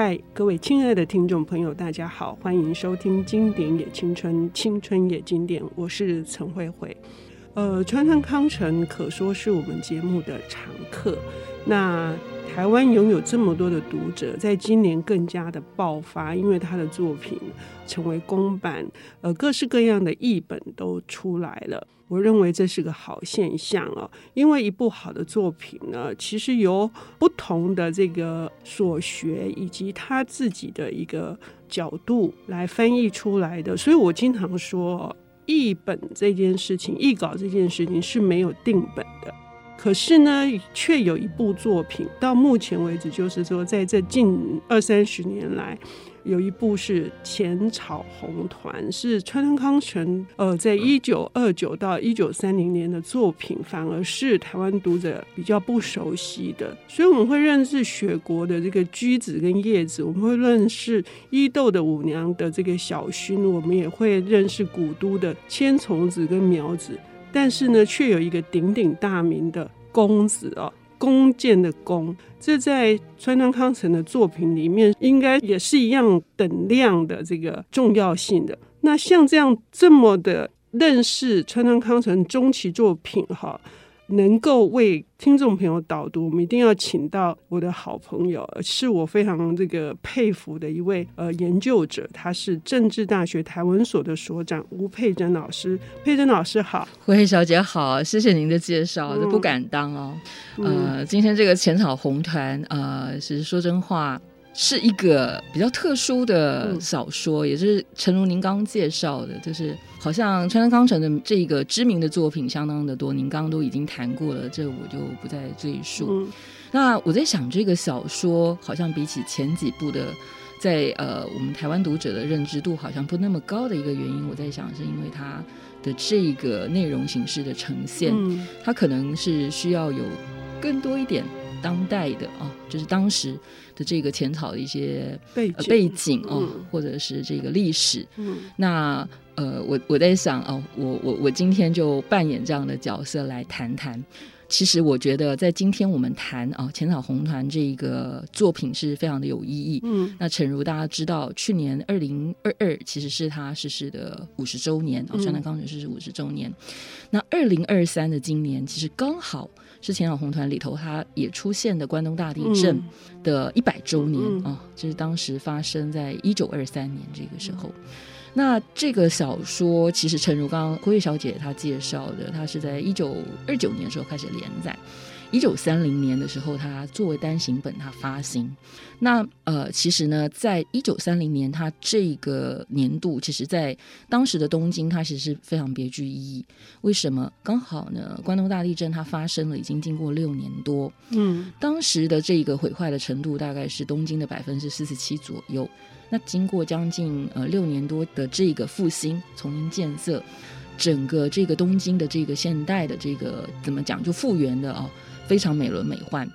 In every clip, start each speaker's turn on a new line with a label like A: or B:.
A: 嗨，各位亲爱的听众朋友，大家好，欢迎收听《经典也青春，青春也经典》，我是陈慧慧。呃，川端康成可说是我们节目的常客。那台湾拥有这么多的读者，在今年更加的爆发，因为他的作品成为公版，呃，各式各样的译本都出来了。我认为这是个好现象哦，因为一部好的作品呢，其实由不同的这个所学以及他自己的一个角度来翻译出来的。所以我经常说，译本这件事情，译稿这件事情是没有定本的。可是呢，却有一部作品，到目前为止，就是说，在这近二三十年来，有一部是《浅草红团》，是川端康成呃，在一九二九到一九三零年的作品，反而是台湾读者比较不熟悉的。所以我们会认识雪国的这个居子跟叶子，我们会认识伊豆的舞娘的这个小薰，我们也会认识古都的千重子跟苗子。但是呢，却有一个鼎鼎大名的公子哦，弓箭的弓，这在川端康成的作品里面，应该也是一样等量的这个重要性的。那像这样这么的认识川端康成中期作品哈。能够为听众朋友导读，我们一定要请到我的好朋友，是我非常这个佩服的一位呃研究者，他是政治大学台文所的所长吴佩珍老师。佩珍老师好，
B: 慧慧小姐好，谢谢您的介绍，这、嗯、不敢当哦。呃，今天这个浅草红团，呃，其实说真话。是一个比较特殊的小说，嗯、也是陈如您刚刚介绍的，就是好像川端康成的这个知名的作品相当的多，您刚刚都已经谈过了，这我就不再赘述。嗯、那我在想，这个小说好像比起前几部的，在呃我们台湾读者的认知度好像不那么高的一个原因，我在想是因为它的这个内容形式的呈现，嗯、它可能是需要有更多一点。当代的啊，就是当时的这个浅草的一些背景，呃、背景哦，嗯、或者是这个历史。嗯，那呃，我我在想哦，我我我今天就扮演这样的角色来谈谈。其实我觉得，在今天我们谈啊，浅草红团这一个作品是非常的有意义。嗯，那诚如大家知道，去年二零二二其实是他逝世的五十周年啊，川端康成逝世五十周年。那二零二三的今年，其实刚好。是浅草红团里头，它也出现的关东大地震的一百周年啊、就是当时发生在一九二三年这个时候。嗯、那这个小说其实，诚如刚刚慧慧小姐她介绍的，它是在一九二九年的时候开始连载。一九三零年的时候，它作为单行本，它发行。那呃，其实呢，在一九三零年，它这个年度，其实在当时的东京，它其实是非常别具意义。为什么？刚好呢，关东大地震它发生了，已经经过六年多。嗯，当时的这个毁坏的程度大概是东京的百分之四十七左右。那经过将近呃六年多的这个复兴、重新建设，整个这个东京的这个现代的这个怎么讲，就复原的哦。非常美轮美奂。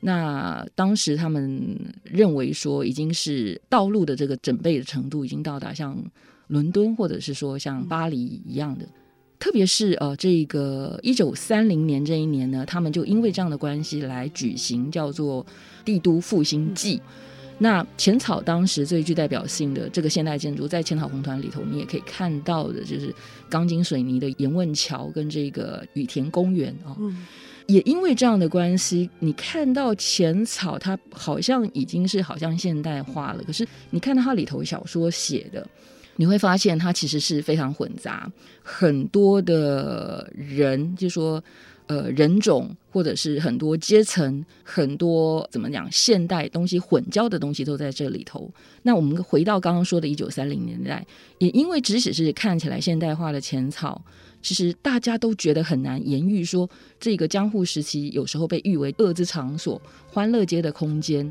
B: 那当时他们认为说，已经是道路的这个整备的程度，已经到达像伦敦或者是说像巴黎一样的。嗯、特别是呃，这个一九三零年这一年呢，他们就因为这样的关系来举行叫做帝都复兴祭。嗯、那浅草当时最具代表性的这个现代建筑，在浅草红团里头，你也可以看到的，就是钢筋水泥的盐问桥跟这个羽田公园啊。哦嗯也因为这样的关系，你看到浅草，它好像已经是好像现代化了。可是你看到它里头小说写的，你会发现它其实是非常混杂，很多的人，就说呃人种或者是很多阶层，很多怎么讲现代东西混交的东西都在这里头。那我们回到刚刚说的一九三零年代，也因为即使是看起来现代化的浅草。其实大家都觉得很难言喻，说这个江户时期有时候被誉为恶之场所、欢乐街的空间，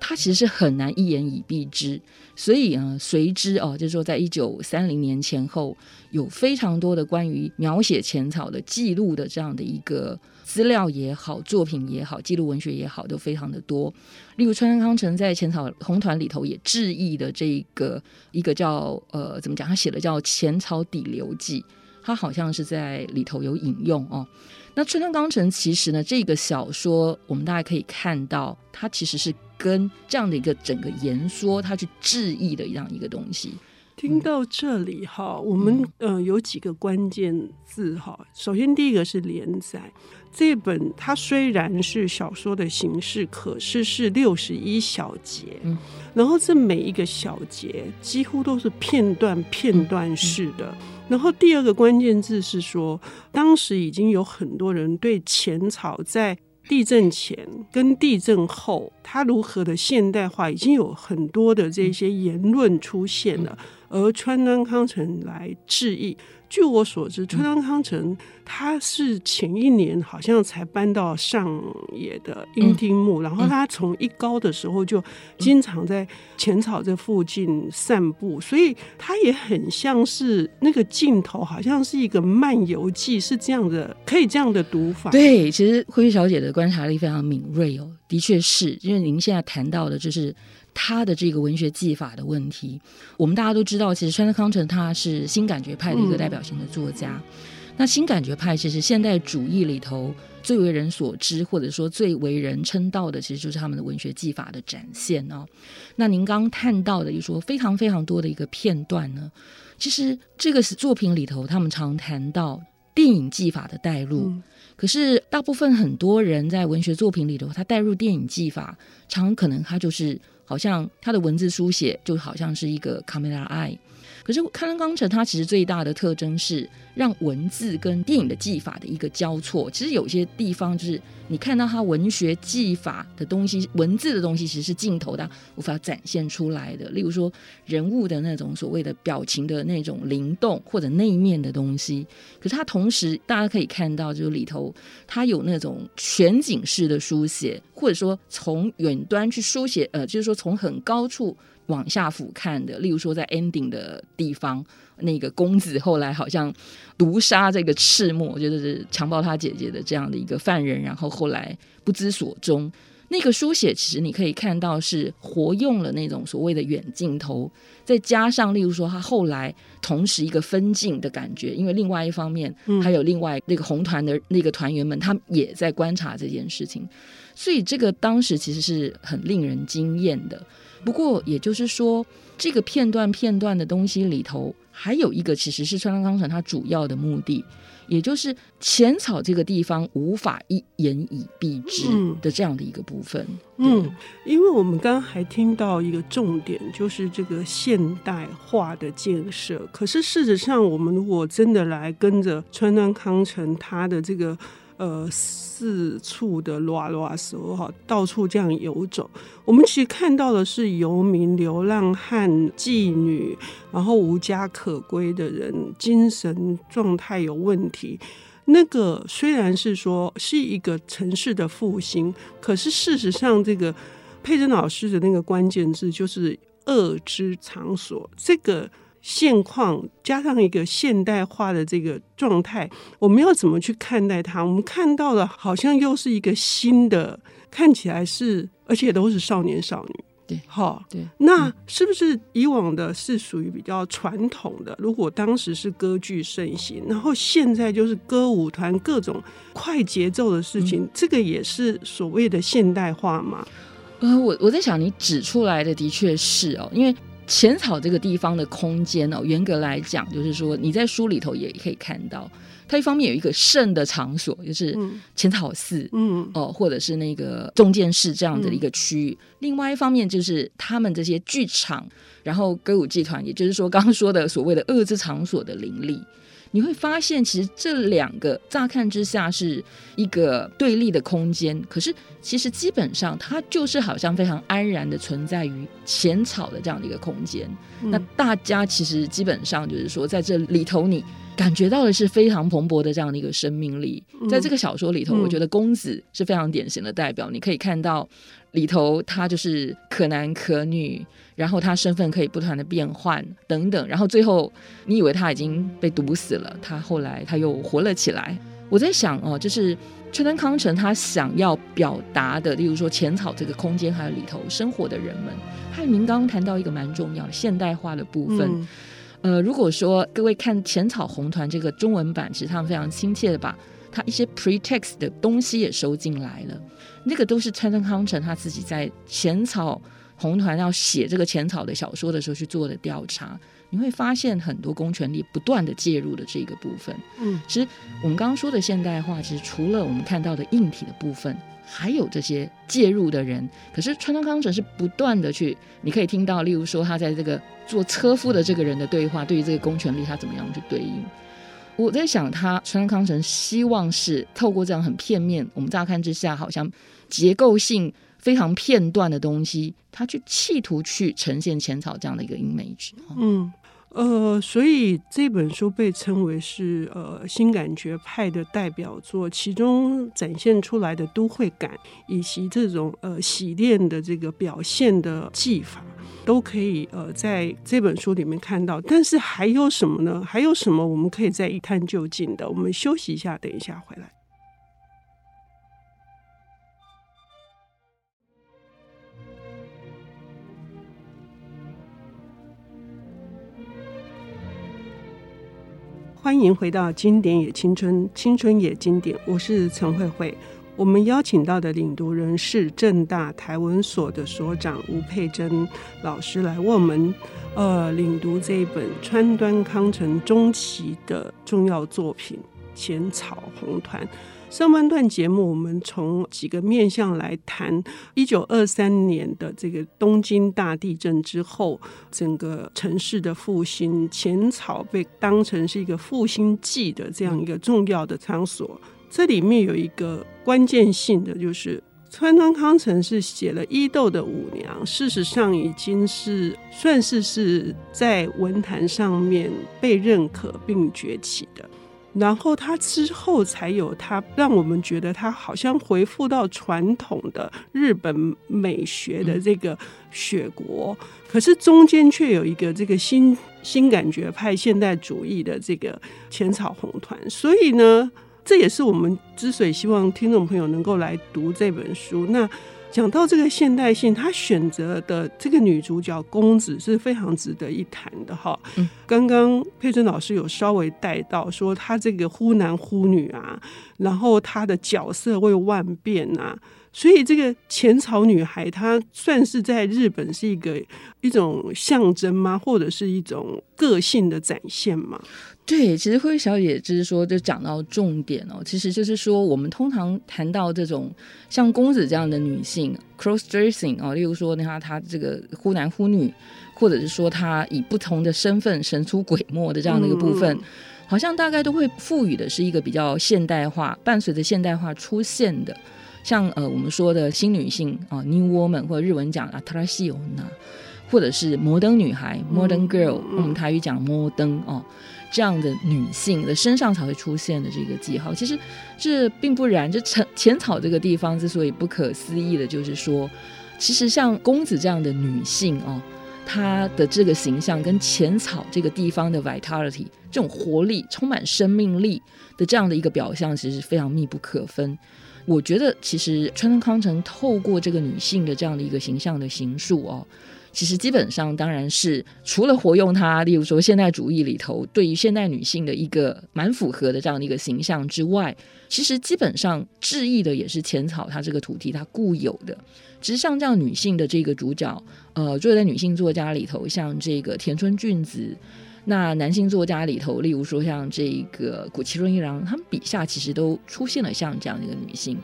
B: 它其实是很难一言以蔽之。所以啊，随之哦，就是说，在一九三零年前后，有非常多的关于描写浅草的记录的这样的一个资料也好、作品也好、记录文学也好，都非常的多。例如，川端康成在浅草红团里头也致意的这个一个叫呃，怎么讲？他写的叫《浅草底流记》。他好像是在里头有引用哦。那川端康成其实呢，这个小说我们大家可以看到，它其实是跟这样的一个整个言说，它去致意的这样一个东西。
A: 听到这里哈，我们呃有几个关键字哈。首先第一个是连载，这本它虽然是小说的形式，可是是六十一小节，然后这每一个小节几乎都是片段片段式的。然后第二个关键字是说，当时已经有很多人对前草在地震前跟地震后它如何的现代化，已经有很多的这些言论出现了。而川端康成来致意。据我所知，川端康成他是前一年好像才搬到上野的樱町木，然后他从一高的时候就经常在浅草这附近散步，所以他也很像是那个镜头，好像是一个漫游记，是这样的，可以这样的读法。
B: 对，其实慧玉小姐的观察力非常敏锐哦，的确是因为您现在谈到的就是。他的这个文学技法的问题，我们大家都知道，其实川端康成他是新感觉派的一个代表性的作家。嗯、那新感觉派其实现代主义里头最为人所知，或者说最为人称道的，其实就是他们的文学技法的展现哦。那您刚看到的，一说非常非常多的一个片段呢，其实这个是作品里头，他们常谈到电影技法的带入。嗯可是，大部分很多人在文学作品里头，他带入电影技法，常可能他就是好像他的文字书写就好像是一个 camera eye。可是，川端康成他其实最大的特征是让文字跟电影的技法的一个交错。其实有些地方就是你看到他文学技法的东西，文字的东西其实是镜头的无法展现出来的。例如说人物的那种所谓的表情的那种灵动或者内面的东西。可是它同时大家可以看到，就是里头它有那种全景式的书写，或者说从远端去书写，呃，就是说从很高处。往下俯瞰的，例如说在 ending 的地方，那个公子后来好像毒杀这个赤木，我觉得是强暴他姐姐的这样的一个犯人，然后后来不知所终。那个书写其实你可以看到是活用了那种所谓的远镜头，再加上例如说他后来同时一个分镜的感觉，因为另外一方面还有另外那个红团的那个团员们，他们也在观察这件事情，所以这个当时其实是很令人惊艳的。不过，也就是说，这个片段片段的东西里头，还有一个其实是川端康成他主要的目的，也就是浅草这个地方无法一言以蔽之的这样的一个部分。
A: 嗯，嗯，因为我们刚刚还听到一个重点，就是这个现代化的建设。可是事实上，我们如果真的来跟着川端康成他的这个。呃，四处的拉拉手哈，到处这样游走。我们其实看到的是游民、流浪汉、妓女，然后无家可归的人，精神状态有问题。那个虽然是说是一个城市的复兴，可是事实上，这个佩珍老师的那个关键字就是恶之场所。这个。现况加上一个现代化的这个状态，我们要怎么去看待它？我们看到的好像又是一个新的，看起来是，而且都是少年少女。
B: 对，
A: 好，
B: 对，
A: 那是不是以往的是属于比较传统的？如果当时是歌剧盛行，然后现在就是歌舞团各种快节奏的事情，嗯、这个也是所谓的现代化吗？
B: 呃，我我在想，你指出来的的确是哦，因为。浅草这个地方的空间哦，严格来讲，就是说你在书里头也可以看到，它一方面有一个圣的场所，就是浅草寺，嗯，哦，或者是那个中见市这样的一个区。域；嗯、另外一方面就是他们这些剧场，然后歌舞剧团，也就是说刚刚说的所谓的恶之场所的林立。你会发现，其实这两个乍看之下是一个对立的空间，可是其实基本上它就是好像非常安然的存在于浅草的这样的一个空间。嗯、那大家其实基本上就是说，在这里头你感觉到的是非常蓬勃的这样的一个生命力。在这个小说里头，我觉得公子是非常典型的代表。你可以看到里头他就是可男可女。然后他身份可以不断的变换等等，然后最后你以为他已经被毒死了，他后来他又活了起来。我在想哦，就是川端康成他想要表达的，例如说浅草这个空间，还有里头生活的人们，还有您刚刚谈到一个蛮重要的现代化的部分。嗯呃，如果说各位看《浅草红团》这个中文版，其实他们非常亲切的把他一些 pretext 的东西也收进来了。那个都是川端康成他自己在《浅草红团》要写这个浅草的小说的时候去做的调查。你会发现很多公权力不断的介入的这个部分。嗯，其实我们刚刚说的现代化，其实除了我们看到的硬体的部分。还有这些介入的人，可是川端康成是不断的去，你可以听到，例如说他在这个做车夫的这个人的对话，对于这个公权力他怎么样去对应？我在想，他川端康成希望是透过这样很片面，我们乍看之下好像结构性非常片段的东西，他去企图去呈现浅草这样的一个 image。
A: 嗯。呃，所以这本书被称为是呃新感觉派的代表作，其中展现出来的都会感以及这种呃洗练的这个表现的技法，都可以呃在这本书里面看到。但是还有什么呢？还有什么我们可以再一探究竟的？我们休息一下，等一下回来。欢迎回到《经典也青春，青春也经典》。我是陈慧慧。我们邀请到的领读人是正大台文所的所长吴佩珍老师，来为我们呃领读这一本川端康成中期的重要作品《浅草红团》。上半段节目，我们从几个面向来谈一九二三年的这个东京大地震之后，整个城市的复兴，浅草被当成是一个复兴祭的这样一个重要的场所。这里面有一个关键性的，就是川端康成是写了伊豆的舞娘，事实上已经是算是是在文坛上面被认可并崛起的。然后他之后才有他，让我们觉得他好像回复到传统的日本美学的这个雪国，可是中间却有一个这个新新感觉派现代主义的这个浅草红团，所以呢，这也是我们之所以希望听众朋友能够来读这本书。那。讲到这个现代性，他选择的这个女主角公子是非常值得一谈的哈。嗯，刚刚佩珍老师有稍微带到说，她这个忽男忽女啊，然后她的角色会万变啊，所以这个前朝女孩她算是在日本是一个一种象征吗？或者是一种个性的展现吗？
B: 对，其实慧慧小姐就是说，就讲到重点哦。其实就是说，我们通常谈到这种像公子这样的女性，cross dressing 哦，例如说，她她这个忽男忽女，或者是说她以不同的身份神出鬼没的这样的一个部分，嗯、好像大概都会赋予的是一个比较现代化，伴随着现代化出现的，像呃我们说的新女性啊、哦、，new woman 或者日文讲啊，新しい女，或者是摩登女孩，modern girl，、嗯、我们台语讲摩登哦。这样的女性的身上才会出现的这个记号，其实这并不然。这浅浅草这个地方之所以不可思议的，就是说，其实像公子这样的女性哦，她的这个形象跟浅草这个地方的 vitality 这种活力、充满生命力的这样的一个表象，其实非常密不可分。我觉得，其实川端康成透过这个女性的这样的一个形象的形塑哦。其实基本上当然是除了活用它，例如说现代主义里头对于现代女性的一个蛮符合的这样的一个形象之外，其实基本上致意的也是浅草它这个土地它固有的。其实像这样女性的这个主角，呃，作为在女性作家里头，像这个田村俊子，那男性作家里头，例如说像这个谷崎润一郎，他们笔下其实都出现了像这样的一个女性。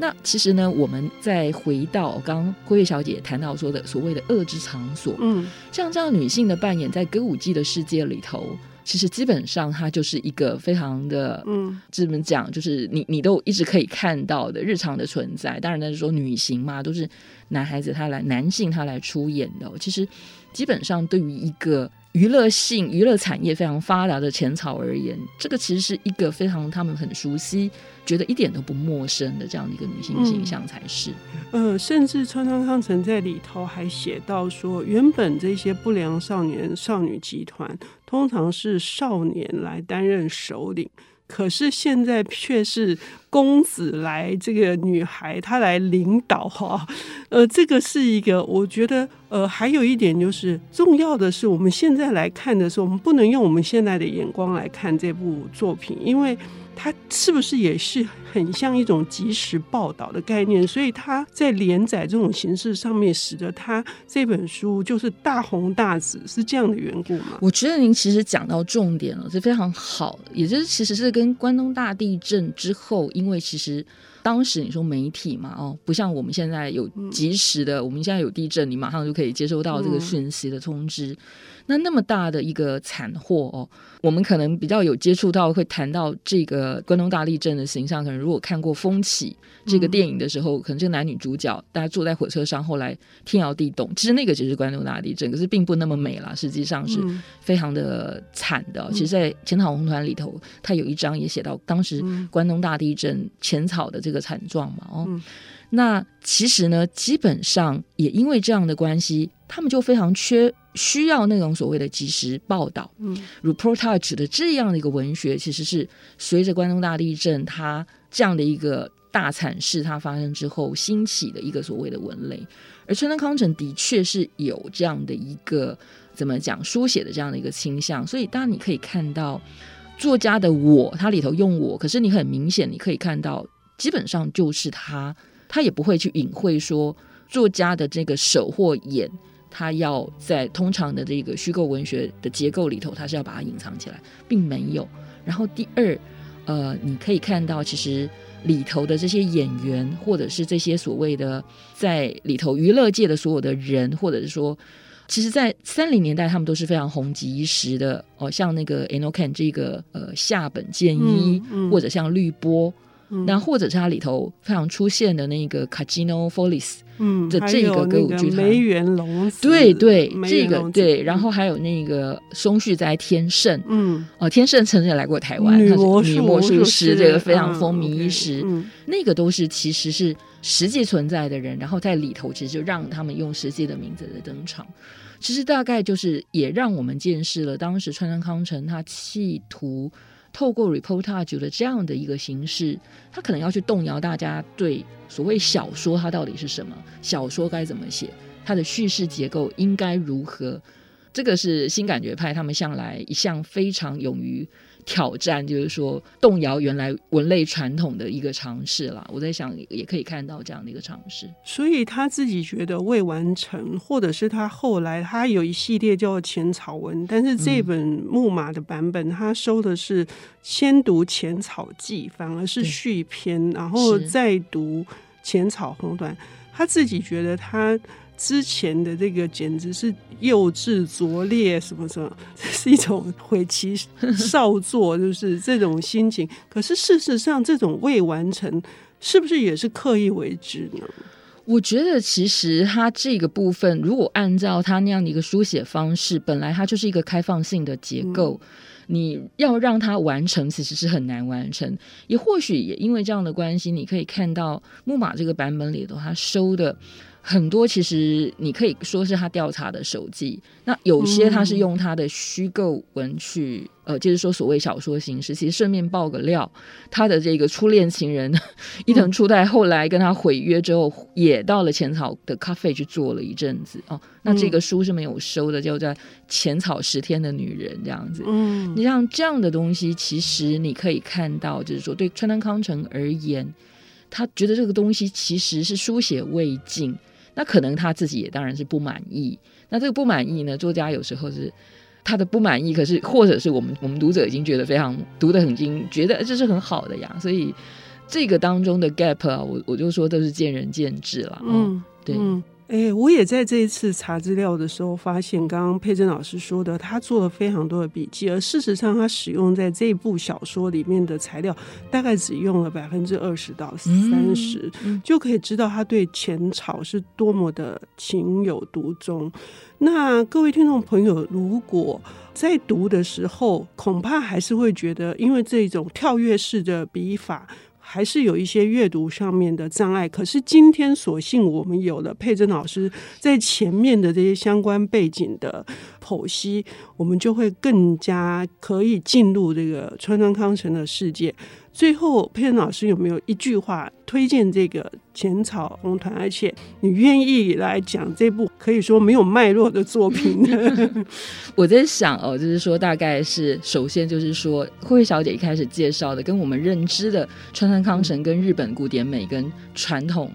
B: 那其实呢，我们再回到刚刚慧慧小姐谈到说的所谓的恶之场所，嗯，像这样女性的扮演在歌舞伎的世界里头，其实基本上它就是一个非常的，嗯，这么讲就是你你都一直可以看到的日常的存在。当然，那是说女性嘛，都是男孩子他来，男性他来出演的。其实基本上对于一个。娱乐性、娱乐产业非常发达的浅草而言，这个其实是一个非常他们很熟悉、觉得一点都不陌生的这样的一个女性形象才是。
A: 嗯、呃，甚至川端康成在里头还写到说，原本这些不良少年少女集团通常是少年来担任首领，可是现在却是公子来这个女孩她来领导哈，呃，这个是一个我觉得呃，还有一点就是重要的是，我们现在来看的时候，我们不能用我们现在的眼光来看这部作品，因为。它是不是也是很像一种即时报道的概念？所以它在连载这种形式上面，使得它这本书就是大红大紫，是这样的缘故吗？
B: 我觉得您其实讲到重点了，是非常好的，也就是其实是跟关东大地震之后，因为其实。当时你说媒体嘛，哦，不像我们现在有及时的，嗯、我们现在有地震，你马上就可以接收到这个讯息的通知。嗯、那那么大的一个惨祸哦，我们可能比较有接触到，会谈到这个关东大地震的形象。可能如果看过《风起》这个电影的时候，嗯、可能这个男女主角大家坐在火车上，后来天摇地动，其实那个只是关东大地震，可是并不那么美啦，实际上是非常的惨的。嗯、其实，在《浅草红团》里头，他有一章也写到当时关东大地震浅草的这个。惨状嘛，哦，嗯、那其实呢，基本上也因为这样的关系，他们就非常缺需要那种所谓的即时报道，嗯，reportage 的这样的一个文学，其实是随着关东大地震它这样的一个大惨事它发生之后兴起的一个所谓的文类，而川端康成的确是有这样的一个怎么讲书写的这样的一个倾向，所以当然你可以看到作家的我，他里头用我，可是你很明显你可以看到。基本上就是他，他也不会去隐晦说作家的这个手或眼，他要在通常的这个虚构文学的结构里头，他是要把它隐藏起来，并没有。然后第二，呃，你可以看到，其实里头的这些演员，或者是这些所谓的在里头娱乐界的所有的人，或者是说，其实，在三零年代，他们都是非常红极一时的哦，像那个 Enoken 这个呃下本健一，嗯嗯、或者像绿波。那、嗯、或者是它里头非常出现的那个 Casino Follies 的这个歌舞剧团，
A: 梅园龙子，
B: 对对，这个对，然后还有那个松旭在天盛，嗯，哦，天盛曾经来过台湾，
A: 女魔术，
B: 女魔术师这个非常风靡一时，嗯 okay, 嗯、那个都是其实是实际存在的人，然后在里头其实就让他们用实际的名字的登场，其实大概就是也让我们见识了当时川端康成他企图。透过 reportage 的这样的一个形式，他可能要去动摇大家对所谓小说它到底是什么，小说该怎么写，它的叙事结构应该如何。这个是新感觉派他们向来一向非常勇于挑战，就是说动摇原来文类传统的一个尝试啦。我在想，也可以看到这样的一个尝试。
A: 所以他自己觉得未完成，或者是他后来他有一系列叫浅草文，但是这本木马的版本，他收的是先读浅草记，反而是续篇，然后再读浅草红短。他自己觉得他。之前的这个简直是幼稚拙劣，什么什么，这是一种悔其少作，就是这种心情。可是事实上，这种未完成，是不是也是刻意为之呢？
B: 我觉得，其实他这个部分，如果按照他那样的一个书写方式，本来它就是一个开放性的结构，嗯、你要让它完成，其实是很难完成。也或许也因为这样的关系，你可以看到木马这个版本里头，他收的。很多其实你可以说是他调查的手记，那有些他是用他的虚构文去，嗯、呃，就是说所谓小说形式。其实顺便爆个料，他的这个初恋情人伊藤初代后来跟他毁约之后，也到了浅草的咖啡去做了一阵子哦。那这个书是没有收的，叫做《浅草十天的女人》这样子。嗯，你像这样的东西，其实你可以看到，就是说对川端康成而言，他觉得这个东西其实是书写未尽。那可能他自己也当然是不满意。那这个不满意呢？作家有时候是他的不满意，可是或者是我们我们读者已经觉得非常读得很精，觉得这是很好的呀。所以这个当中的 gap 啊，我我就说都是见仁见智了。嗯，对。嗯
A: 哎、欸，我也在这一次查资料的时候发现，刚刚佩珍老师说的，他做了非常多的笔记，而事实上，他使用在这部小说里面的材料，大概只用了百分之二十到三十，嗯，就可以知道他对前朝是多么的情有独钟。那各位听众朋友，如果在读的时候，恐怕还是会觉得，因为这种跳跃式的笔法。还是有一些阅读上面的障碍。可是今天所幸我们有了佩珍老师在前面的这些相关背景的剖析，我们就会更加可以进入这个川端康成的世界。最后，佩恩老师有没有一句话推荐这个浅草红团？而且你愿意来讲这部可以说没有脉络的作品呢？
B: 我在想哦，就是说，大概是首先就是说，慧小姐一开始介绍的，跟我们认知的川端康成跟日本古典美跟传统。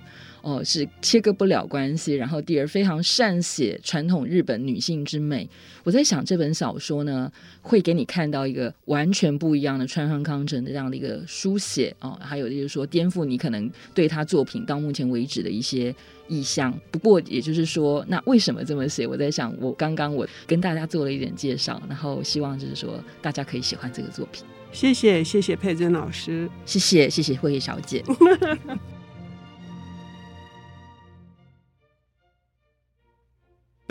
B: 哦，是切割不了关系。然后第二，非常善写传统日本女性之美。我在想，这本小说呢，会给你看到一个完全不一样的川上康成的这样的一个书写哦，还有就是说，颠覆你可能对他作品到目前为止的一些意象。不过，也就是说，那为什么这么写？我在想，我刚刚我跟大家做了一点介绍，然后希望就是说，大家可以喜欢这个作品。
A: 谢谢，谢谢佩珍老师，
B: 谢谢，谢谢慧慧小姐。